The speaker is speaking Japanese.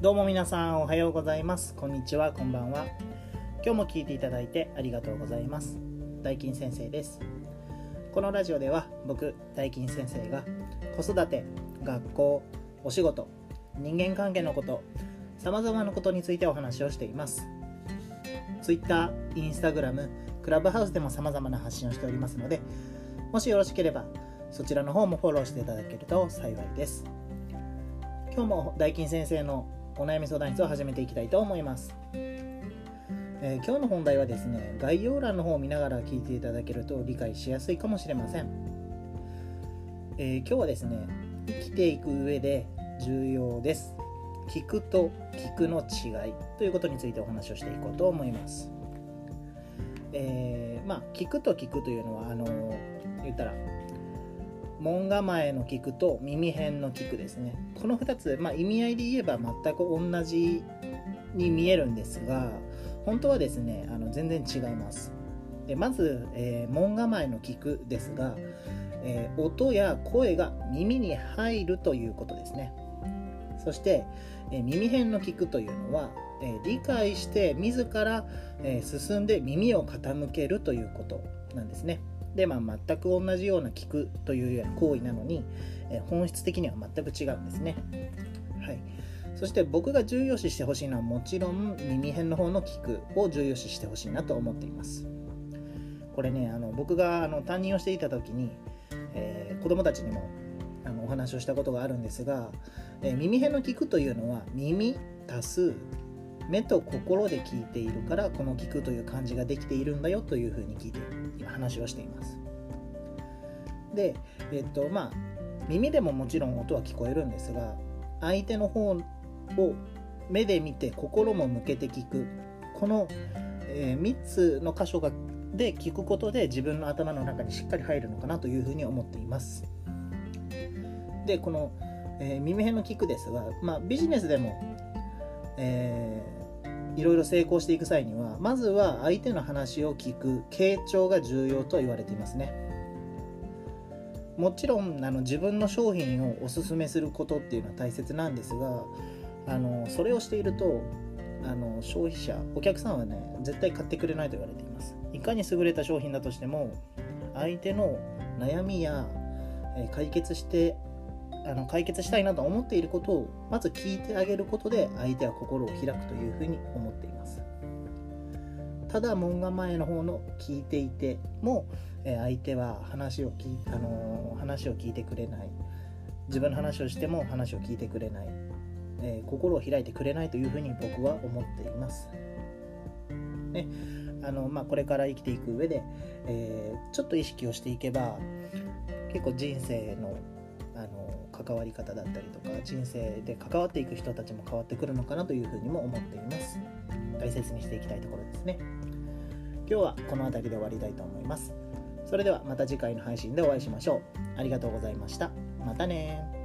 どうも皆さんおはようございます。こんにちは。こんばんは。今日も聞いていただいてありがとうございます。大金先生です。このラジオでは僕大金先生が子育て学校お仕事人間関係のこと様々なことについてお話をしています。Twitter、Instagram、クラブハウスでも様々な発信をしておりますのでもしよろしければそちらの方もフォローしていただけると幸いです。今日も大金先生のお悩み相談室を始めていきたいと思います、えー、今日の本題はですね概要欄の方を見ながら聞いていただけると理解しやすいかもしれません、えー、今日はですね生きていく上で重要です。聞くと聞くの違いということについてお話をしていこうと思います。えー、まあ聞くと聞くというのはあの言ったら門構えの菊と耳辺の菊ですね。この2つ、まあ、意味合いで言えば全く同じに見えるんですが本当はですねあの全然違います。でまず、えー、門構えの菊ですが、えー、音や声が耳に入るということですね。そして、えー、耳辺の菊というのは、え理解して自ら、え進んで耳を傾けるということなんですね。で、まあ、全く同じような聞くというような行為なのに、え本質的には全く違うんですね。はい、そして僕が重要視してほしいのはもちろん耳辺の方の聞くを重要視してほしいなと思っています。これねあの僕があの担任をしていた時に、えー、子供たちにもあのお話をしたことがあるんですが、えー、耳辺の聞くというのは耳足す目と心で聞いているからこの聞くという漢字ができているんだよというふうに聞いて今話をしています。でえっとまあ耳でももちろん音は聞こえるんですが相手の方を目で見て心も向けて聞く。この、えー、3つの箇所がで聞くことで自分の頭の中にしっかり入るのかなというふうに思っています。でこの、えー、耳辺の聞くですが、まあ、ビジネスでも、えーいろいろ成功していく際にはまずは相手の話を聞く傾聴が重要と言われていますね。もちろんあの自分の商品をおすすめすることっていうのは大切なんですがあのそれをしているとあの消費者お客さんはね絶対買ってくれないと言われています。いかに優れた商品だとしても相手の悩みや解決してあの解決したいなと思っていることをまず聞いてあげることで相手は心を開くというふうに思っています。ただ門構えの方の聞いていても相手は話を聞あの話を聞いてくれない。自分の話をしても話を聞いてくれない、えー、心を開いてくれないというふうに僕は思っています。ね。あのまあ、これから生きていく上で、えー、ちょっと意識をしていけば結構人生のあの関わり方だったりとか人生で関わっていく人たちも変わってくるのかなというふうにも思っています。大切にしていきたいところですね。今日はこの辺りで終わりたいと思います。それではまた次回の配信でお会いしましょう。ありがとうございました。またね